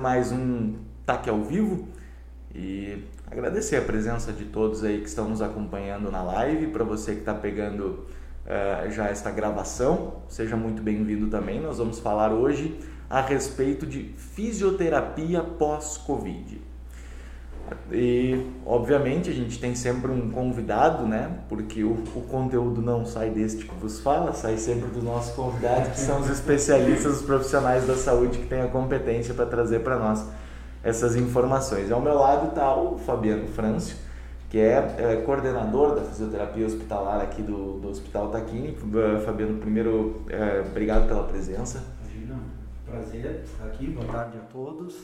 mais um TAC ao vivo e agradecer a presença de todos aí que estão nos acompanhando na live. Para você que está pegando uh, já esta gravação, seja muito bem-vindo também. Nós vamos falar hoje a respeito de fisioterapia pós-Covid. E, obviamente, a gente tem sempre um convidado, né? Porque o, o conteúdo não sai deste que vos fala, sai sempre dos nossos convidados, que são os especialistas, os profissionais da saúde que têm a competência para trazer para nós essas informações. Ao meu lado está o Fabiano Frâncio, que é, é, coordenador da fisioterapia hospitalar aqui do, do Hospital Taquini. Fabiano, primeiro, é, obrigado pela presença. Imagina, prazer estar aqui, boa tarde a todos.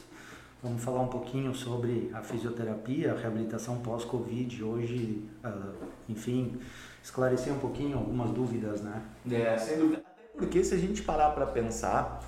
Vamos falar um pouquinho sobre a fisioterapia, a reabilitação pós-Covid. Hoje, uh, enfim, esclarecer um pouquinho algumas dúvidas, né? É, sem dúvida. Até porque se a gente parar para pensar,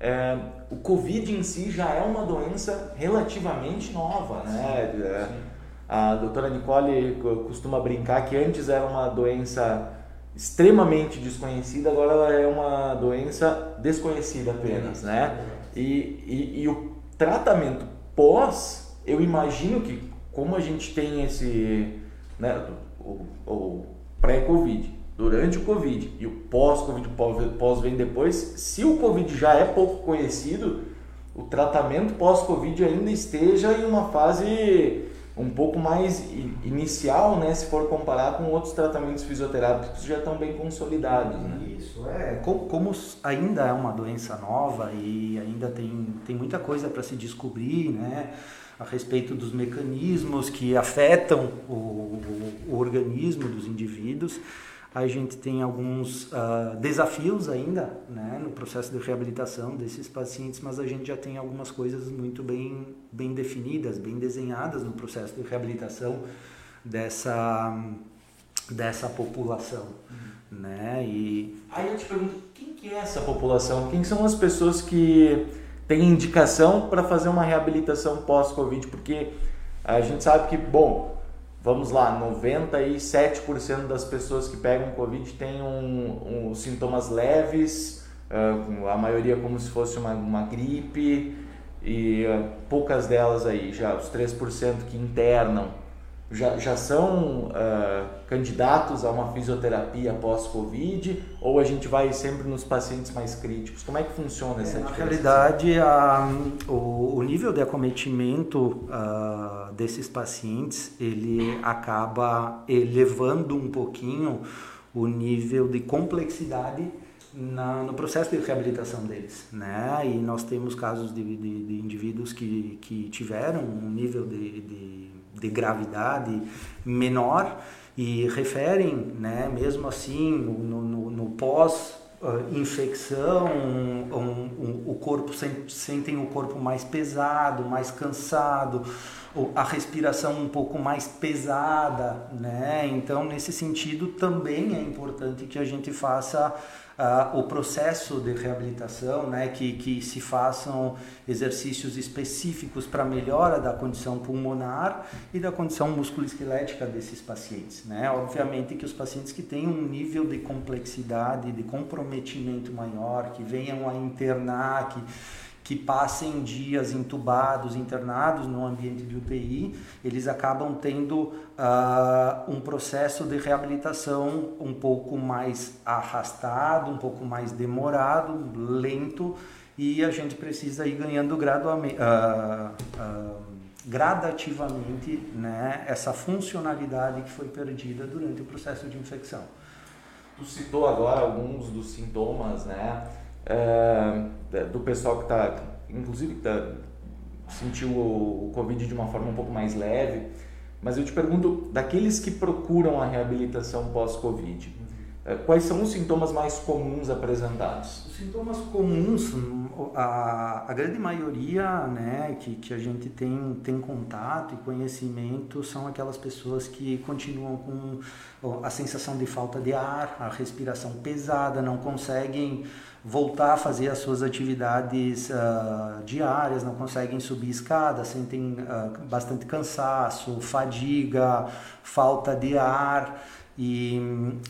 é, o Covid em si já é uma doença relativamente nova, né? Sim, é, sim. A doutora Nicole costuma brincar que antes era uma doença extremamente desconhecida, agora ela é uma doença desconhecida apenas, né? E, e, e o tratamento pós, eu imagino que como a gente tem esse, né, o, o pré-Covid, durante o Covid e o pós-Covid, pós vem depois, se o Covid já é pouco conhecido, o tratamento pós-Covid ainda esteja em uma fase um pouco mais inicial, né, se for comparar com outros tratamentos fisioterápicos já estão bem consolidados, né? Isso é, como, como ainda é uma doença nova e ainda tem, tem muita coisa para se descobrir, né, a respeito dos mecanismos que afetam o, o, o organismo dos indivíduos a gente tem alguns uh, desafios ainda né, no processo de reabilitação desses pacientes, mas a gente já tem algumas coisas muito bem, bem definidas, bem desenhadas no processo de reabilitação dessa, dessa população. Uhum. Né? E... Aí eu te pergunto, quem que é essa população? Quem são as pessoas que têm indicação para fazer uma reabilitação pós-Covid? Porque a gente sabe que, bom, vamos lá, 97% das pessoas que pegam Covid têm um, um sintomas leves, uh, a maioria como se fosse uma, uma gripe, e uh, poucas delas aí, já os 3% que internam já, já são uh, candidatos a uma fisioterapia pós-Covid ou a gente vai sempre nos pacientes mais críticos? Como é que funciona essa é, Na realidade, a, o, o, nível de acometimento uh, desses pacientes ele acaba elevando um pouquinho o nível de complexidade na, no processo de reabilitação deles, né? E nós temos casos de, de, de indivíduos que, que tiveram um nível de, de de gravidade menor e referem, né, mesmo assim, no, no, no pós infecção, um, um, o corpo sentem o corpo mais pesado, mais cansado, a respiração um pouco mais pesada, né? Então, nesse sentido, também é importante que a gente faça uh, o processo de reabilitação, né, que, que se façam exercícios específicos para melhora da condição pulmonar e da condição musculoesquelética desses pacientes. Né? Obviamente que os pacientes que têm um nível de complexidade, de comprometimento maior, que venham a internar, que que passem dias entubados, internados no ambiente de UTI, eles acabam tendo uh, um processo de reabilitação um pouco mais arrastado, um pouco mais demorado, lento, e a gente precisa ir ganhando. Uh, uh, gradativamente né, essa funcionalidade que foi perdida durante o processo de infecção. Tu citou agora alguns dos sintomas, né? É, do pessoal que está, inclusive, tá, sentiu o, o Covid de uma forma um pouco mais leve. Mas eu te pergunto, daqueles que procuram a reabilitação pós-Covid, uhum. quais são os sintomas mais comuns apresentados? Os sintomas comuns, a, a grande maioria né, que, que a gente tem, tem contato e conhecimento são aquelas pessoas que continuam com a sensação de falta de ar, a respiração pesada, não conseguem voltar a fazer as suas atividades uh, diárias, não conseguem subir escada, sentem uh, bastante cansaço, fadiga, falta de ar. E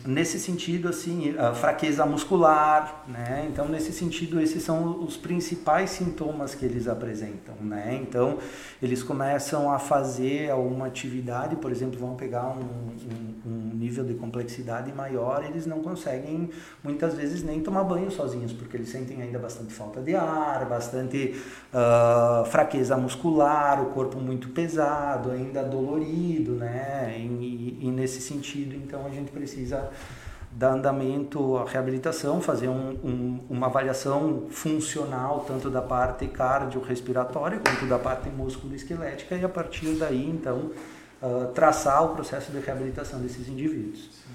nesse sentido, assim, fraqueza muscular, né? Então, nesse sentido, esses são os principais sintomas que eles apresentam, né? Então, eles começam a fazer uma atividade, por exemplo, vão pegar um, um, um nível de complexidade maior, eles não conseguem, muitas vezes, nem tomar banho sozinhos, porque eles sentem ainda bastante falta de ar, bastante uh, fraqueza muscular, o corpo muito pesado, ainda dolorido, né? E, e nesse sentido, então, então a gente precisa dar andamento à reabilitação, fazer um, um, uma avaliação funcional tanto da parte cardiorrespiratória quanto da parte músculo-esquelética e a partir daí então uh, traçar o processo de reabilitação desses indivíduos.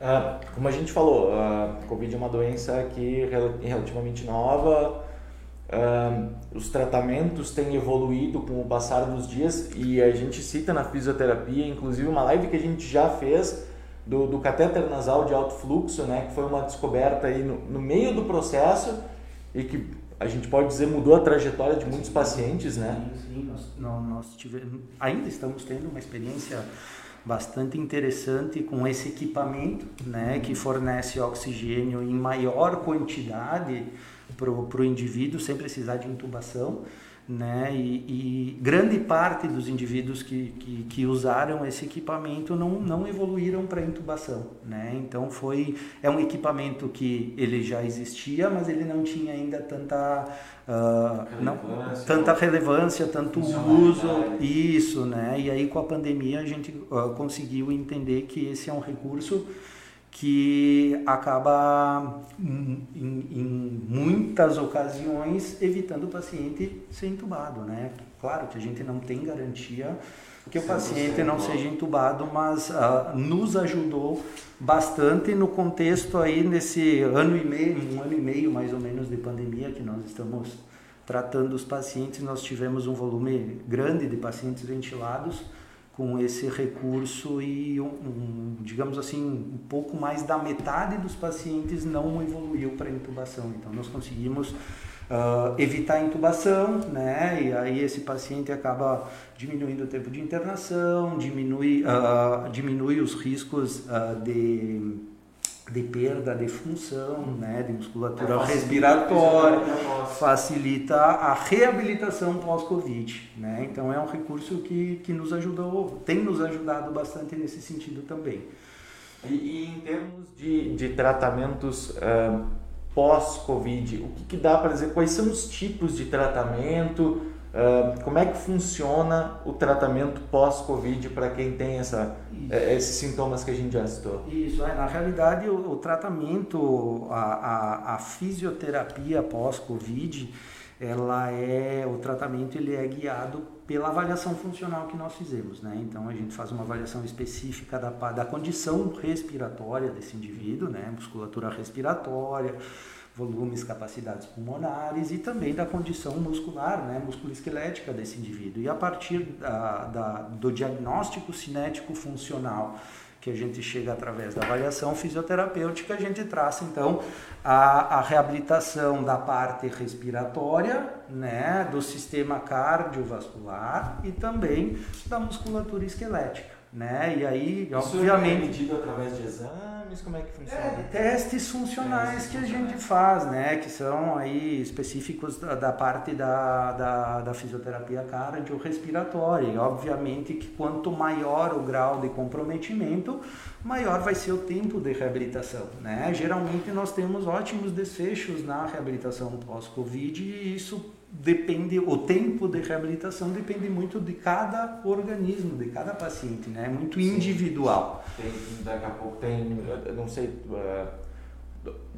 Uh, como a gente falou, a Covid é uma doença que é relativamente nova, uh, os tratamentos têm evoluído com o passar dos dias e a gente cita na fisioterapia, inclusive uma live que a gente já fez do, do catéter nasal de alto fluxo, né, que foi uma descoberta aí no, no meio do processo e que a gente pode dizer mudou a trajetória de muitos pacientes, né? Sim, sim nós, nós tivemos, ainda estamos tendo uma experiência bastante interessante com esse equipamento, né, que fornece oxigênio em maior quantidade para o indivíduo sem precisar de intubação né? E, e, grande parte dos indivíduos que, que, que, usaram esse equipamento não, não evoluíram para intubação, né? Então foi é um equipamento que ele já existia, mas ele não tinha ainda tanta uh, não, tanta relevância, tanto uso, isso, né? E aí com a pandemia a gente uh, conseguiu entender que esse é um recurso que acaba em, em, muitas ocasiões evitando o paciente ser entubado, né? Claro que a gente não tem garantia que o paciente não seja entubado, mas uh, nos ajudou bastante no contexto aí nesse ano e meio, um ano e meio mais ou menos de pandemia que nós estamos tratando os pacientes, nós tivemos um volume grande de pacientes ventilados com esse recurso e, um, um, digamos assim, um pouco mais da metade dos pacientes não evoluiu para intubação. Então, nós conseguimos uh, evitar a intubação, né? E aí esse paciente acaba diminuindo o tempo de internação, diminui, uh, diminui os riscos uh, de de perda de função, né, de musculatura é, respiratória, facilita a reabilitação pós-Covid. Né? Então é um recurso que, que nos ajudou, tem nos ajudado bastante nesse sentido também. E, e em termos de, de tratamentos uh, pós-Covid, o que, que dá para dizer? Quais são os tipos de tratamento? Uh, como é que funciona o tratamento pós-Covid para quem tem essa, eh, esses sintomas que a gente já citou? Isso, é, na realidade o, o tratamento, a, a, a, fisioterapia pós-Covid, ela é, o tratamento ele é guiado pela avaliação funcional que nós fizemos, né? Então a gente faz uma avaliação específica da, da condição respiratória desse indivíduo, né? Musculatura respiratória, volumes, capacidades pulmonares e também da condição muscular, né, musculoesquelética desse indivíduo. E a partir da, da, do diagnóstico cinético funcional que a gente chega através da avaliação fisioterapêutica, a gente traça então a, a reabilitação da parte respiratória, né, do sistema cardiovascular e também da musculatura esquelética né? E aí, Isso obviamente. é medido através de como é que funciona? É, testes funcionais que a gente faz, né? Que são aí específicos da, da parte da, da, da fisioterapia cardiorrespiratória. E obviamente que quanto maior o grau de comprometimento, maior vai ser o tempo de reabilitação, né? Geralmente nós temos ótimos desfechos na reabilitação pós-Covid e isso depende, o tempo de reabilitação depende muito de cada organismo, de cada paciente, né? É muito individual. Tem, daqui a pouco tem, não sei uh,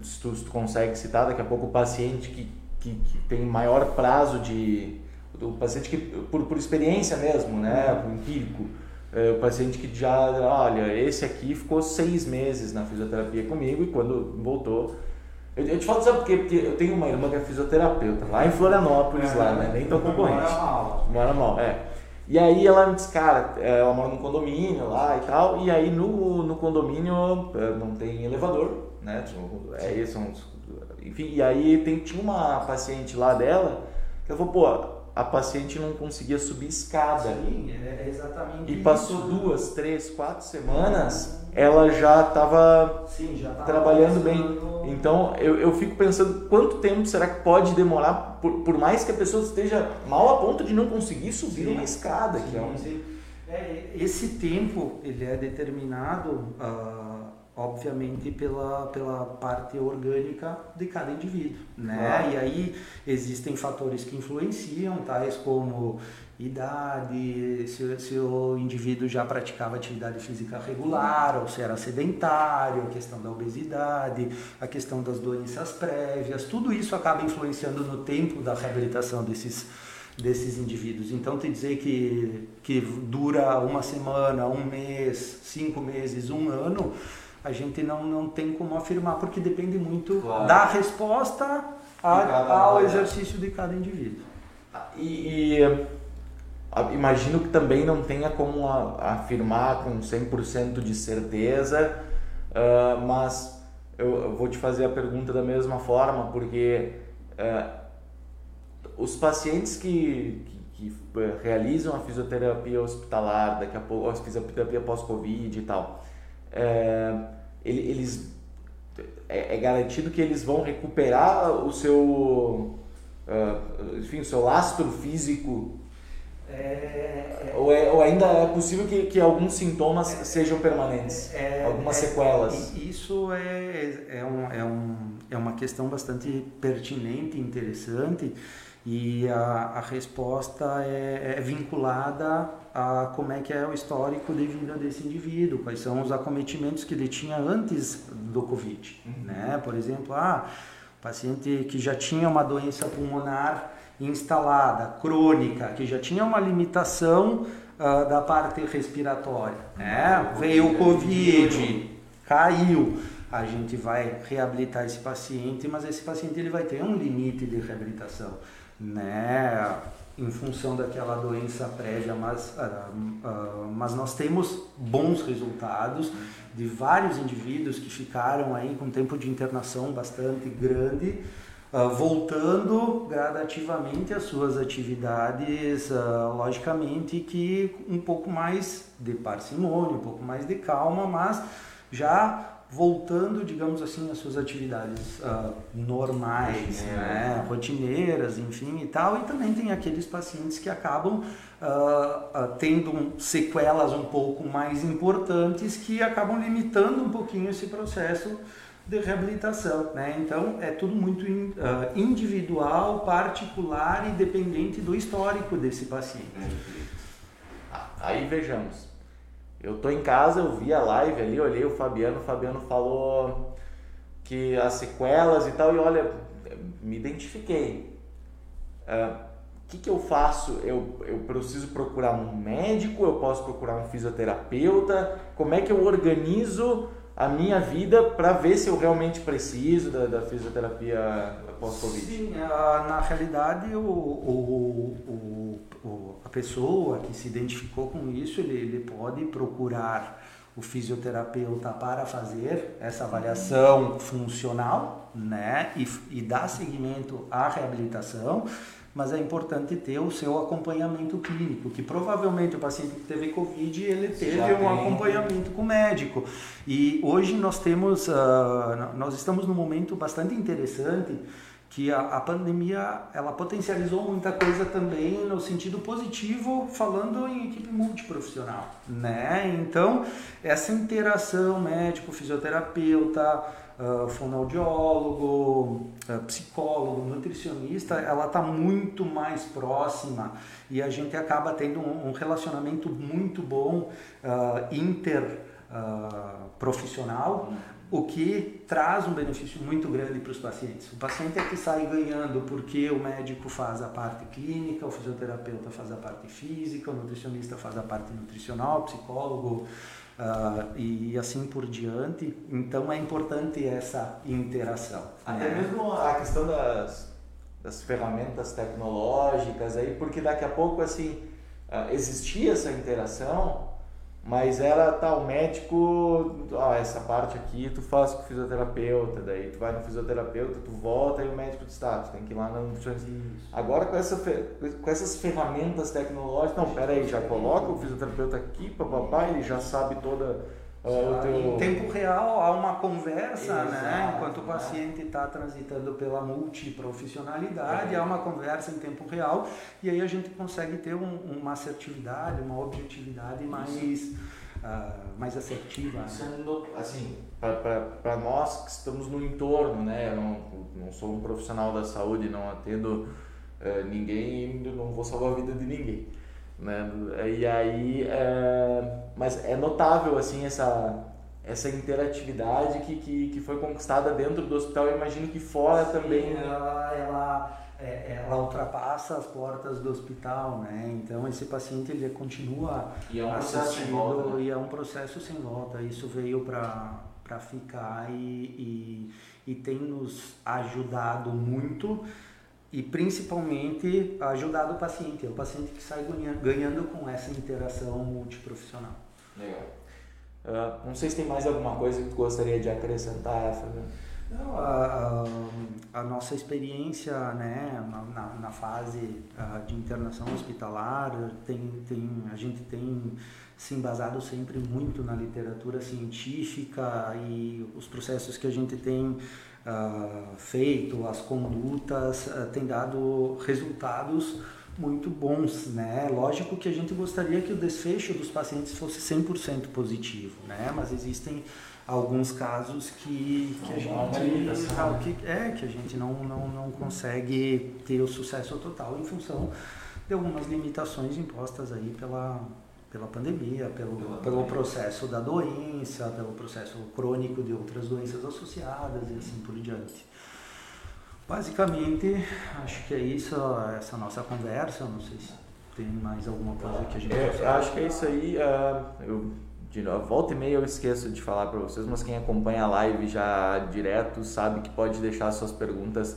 se, tu, se tu consegue citar, daqui a pouco o paciente que, que, que tem maior prazo de, o paciente que, por, por experiência mesmo, né? Por empírico, uh, o paciente que já, olha, esse aqui ficou seis meses na fisioterapia comigo e quando voltou eu, eu te falo, sabe por quê? Porque eu tenho uma irmã que é fisioterapeuta, lá em Florianópolis, é, lá, né? Nem tão concorrente. Mora mal. Mora mal, é. E aí ela me disse, cara, é, ela mora num condomínio lá e tal, e aí no, no condomínio é, não tem elevador, né? É isso, enfim, e aí tem, tinha uma paciente lá dela que ela falou, pô, a paciente não conseguia subir escada. Sim, é exatamente E passou isso. duas, três, quatro semanas, ela já estava trabalhando bem. Então eu, eu fico pensando quanto tempo será que pode demorar, por, por mais que a pessoa esteja mal a ponto de não conseguir subir sim, uma escada. Sim, que é, um... é, esse tempo ele é determinado. Uh, obviamente pela, pela parte orgânica de cada indivíduo, né? E aí existem fatores que influenciam, tais como idade, se, se o indivíduo já praticava atividade física regular ou se era sedentário, a questão da obesidade, a questão das doenças prévias, tudo isso acaba influenciando no tempo da reabilitação desses desses indivíduos. Então, te dizer que, que dura uma semana, um mês, cinco meses, um ano, a gente não, não tem como afirmar, porque depende muito claro. da resposta a, ao exercício de cada indivíduo. E, e imagino que também não tenha como a, afirmar com 100% de certeza, uh, mas eu, eu, vou te fazer a pergunta da mesma forma, porque uh, os pacientes que, que, que, realizam a fisioterapia hospitalar, daqui a pouco, a fisioterapia pós-Covid e tal, é, eles é, é, garantido que eles vão recuperar o seu uh, enfim o seu lastro físico. É, é, ou, é, ou, ainda é possível que, que alguns sintomas é, sejam permanentes é, algumas sequelas? isso é, é, um, é, um, é uma questão bastante pertinente interessante e a, a resposta é, é, vinculada a como é que é o histórico de vida desse indivíduo, quais são os acometimentos que ele tinha antes do Covid, uhum. né? Por exemplo, ah, paciente que já tinha uma doença pulmonar instalada, crônica, que já tinha uma limitação uh, da parte respiratória, né? Veio o Covid, caiu, a gente vai reabilitar esse paciente, mas esse paciente ele vai ter um limite de reabilitação né, em função daquela doença prévia, mas, uh, uh, mas nós temos bons resultados de vários indivíduos que ficaram aí com tempo de internação bastante grande, uh, voltando gradativamente às suas atividades, logicamente que um pouco mais de parcimônia, um pouco mais de calma, mas já voltando, digamos assim, às suas atividades uh, normais, Rotineira. né? rotineiras, enfim e tal. E também tem aqueles pacientes que acabam uh, uh, tendo sequelas um pouco mais importantes que acabam limitando um pouquinho esse processo de reabilitação, né? Então é tudo muito individual, particular e dependente do histórico desse paciente. Aí vejamos, eu tô em casa, eu vi a live ali, olhei o Fabiano, o Fabiano falou que as sequelas e tal, e olha, me identifiquei. O uh, que, que eu faço? Eu, eu preciso procurar um médico, eu posso procurar um fisioterapeuta? Como é que eu organizo a minha vida para ver se eu realmente preciso da, da fisioterapia pós-Covid? Sim, na realidade o, o, o, a pessoa que se identificou com isso, ele, ele pode procurar o fisioterapeuta para fazer essa avaliação funcional né, e, e dar seguimento à reabilitação mas é importante ter o seu acompanhamento clínico, que provavelmente o paciente que teve Covid, ele teve Já um tem. acompanhamento com o médico. E hoje nós temos, uh, nós estamos num momento bastante interessante, que a, a, pandemia ela potencializou muita coisa também no sentido positivo, falando em equipe multiprofissional, né? Então, essa interação médico, fisioterapeuta, uh, fonoaudiólogo, uh, psicólogo, nutricionista, ela está muito mais próxima e a gente acaba tendo um, um relacionamento muito bom uh, interprofissional, uh, o que traz um benefício muito grande para os pacientes. O paciente é que sai ganhando porque o médico faz a parte clínica, o fisioterapeuta faz a parte física, o nutricionista faz a parte nutricional, o psicólogo Uh, e assim por diante. Então é importante essa interação. Até né? mesmo a questão das, das ferramentas tecnológicas aí, porque daqui a pouco assim uh, existia essa interação, mas era tá o médico ó, essa parte aqui tu faz com o fisioterapeuta daí tu vai no fisioterapeuta tu volta e o médico diz tá tu tem que ir lá no agora com essa com essas ferramentas tecnológicas não pera aí já coloca o fisioterapeuta aqui papapá ele já sabe toda Teu... Em tempo real há uma conversa, né? Exato, né? Enquanto o paciente está transitando pela multiprofissionalidade, é. há uma conversa em tempo real e aí a gente consegue ter um, uma assertividade, uma objetividade mais, uh, mais assertiva. Né? Sendo, assim, para nós que estamos no entorno, né? Eu não, não sou um profissional da saúde, não atendo uh, ninguém e não vou salvar a vida de ninguém. Né? E aí, é, mas é notável assim essa essa interatividade que, que, que foi conquistada dentro do hospital. Eu imagino que fora Sim, também. Ela, ela, é, ela ultrapassa as portas do hospital, né? Então esse paciente ele continua e é um processo sem volta, né? e é um processo sem volta. Isso veio para para ficar e, e, e tem nos ajudado muito e principalmente ajudar o paciente, é o paciente que sai ganhando com essa interação multiprofissional. Legal. Uh, não sei se tem mais alguma coisa que tu gostaria de acrescentar, Fernando. Não, a, a, a, nossa experiência né, na, na fase uh, de internação hospitalar, tem, tem, a gente tem se embasado sempre muito na literatura científica e os processos que a gente tem uh, feito, as condutas, uh, têm dado resultados muito bons, né? Lógico que a gente gostaria que o desfecho dos pacientes fosse 100% positivo, né? Mas existem alguns casos que, que a gente que, é que a gente não, não, não consegue ter o sucesso total em função de algumas limitações impostas aí pela pela pandemia, pelo, pelo processo da doença, pelo processo crônico de outras doenças associadas e assim por diante. Basicamente, acho que é isso, essa nossa conversa. Não sei se tem mais alguma coisa que a gente é, Acho que é isso aí. Uh, eu, de novo, volta e meia eu esqueço de falar para vocês, mas quem acompanha a live já direto sabe que pode deixar suas perguntas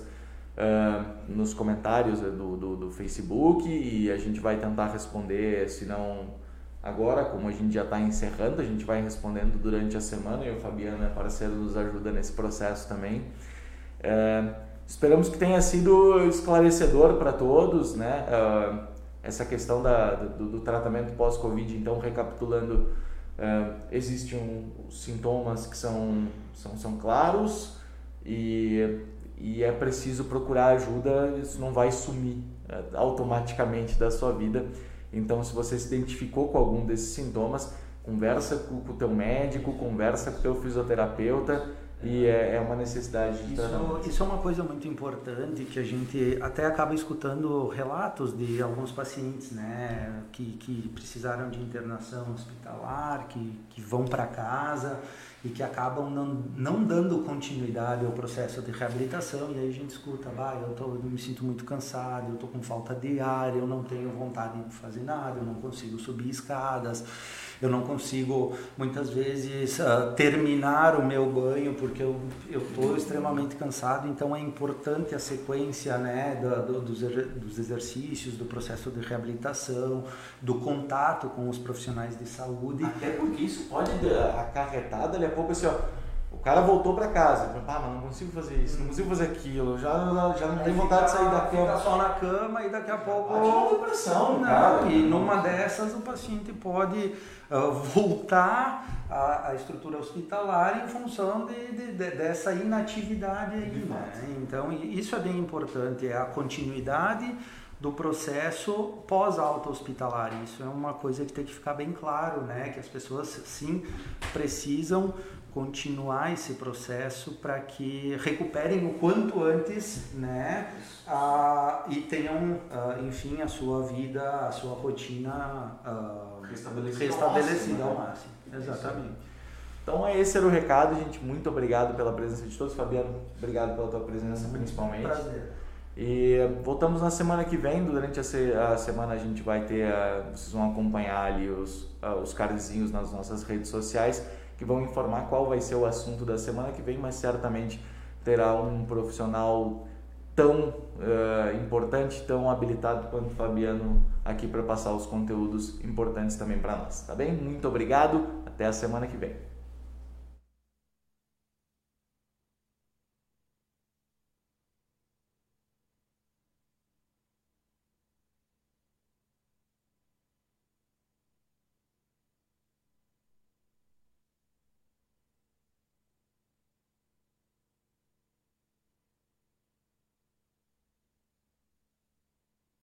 uh, nos comentários do, do, do Facebook e a gente vai tentar responder, se não Agora, como a gente já está encerrando, a gente vai respondendo durante a semana e o Fabiano é parceiro, nos ajuda nesse processo também. É, esperamos que tenha sido esclarecedor para todos, né? É, essa questão da, do, do tratamento pós-Covid. Então, recapitulando, é, existem um, sintomas que são, são, são claros e, e é preciso procurar ajuda, isso não vai sumir automaticamente da sua vida então, se você se identificou com algum desses sintomas, conversa com o teu médico, conversa com o teu fisioterapeuta e é, é uma necessidade de isso, tratamento. Isso é uma coisa muito importante que a gente até acaba escutando relatos de alguns pacientes, né, que, que precisaram de internação hospitalar, que, que vão para casa e que acabam não, não dando continuidade ao processo de reabilitação e aí a gente escuta, bah, eu, tô, eu me sinto muito cansado, eu estou com falta de ar, eu não tenho vontade de fazer nada, eu não consigo subir escadas, eu não consigo muitas vezes uh, terminar o meu banho porque eu estou extremamente cansado, então é importante a sequência né, do, do, dos, exercícios, do processo de reabilitação, do contato com os profissionais de saúde. Até porque isso pode acarretar dali a pouco assim, ó, o cara voltou para casa, ah, mas não consigo fazer isso, não consigo fazer aquilo, já, já não tenho vontade de sair da cama. Fica só na cama e daqui a pouco. Uma depressão, não, cara. E numa dessas o paciente pode uh, voltar à, à, estrutura hospitalar em função de, de, de dessa inatividade aí. Né? Então, isso é bem importante, é a continuidade do processo pós-alta hospitalar. Isso é uma coisa que tem que ficar bem claro, né? Que as pessoas sim precisam continuar esse processo para que recuperem o quanto antes, né? Ah, e tenham, ah, enfim, a sua vida, a sua rotina ah, restabelecida, restabelecida ao máximo. Ao máximo. Né? Exatamente. Então esse era o recado, gente. Muito obrigado pela presença de todos. Fabiano, obrigado pela tua presença principalmente. Prazer. E voltamos na semana que vem. Durante a, semana a gente vai ter, vocês vão acompanhar ali os, os cardzinhos nas nossas redes sociais que vão informar qual vai ser o assunto da semana que vem, mas certamente terá um profissional tão uh, importante, tão habilitado quanto Fabiano aqui para passar os conteúdos importantes também para nós, tá bem? Muito obrigado, até a semana que vem.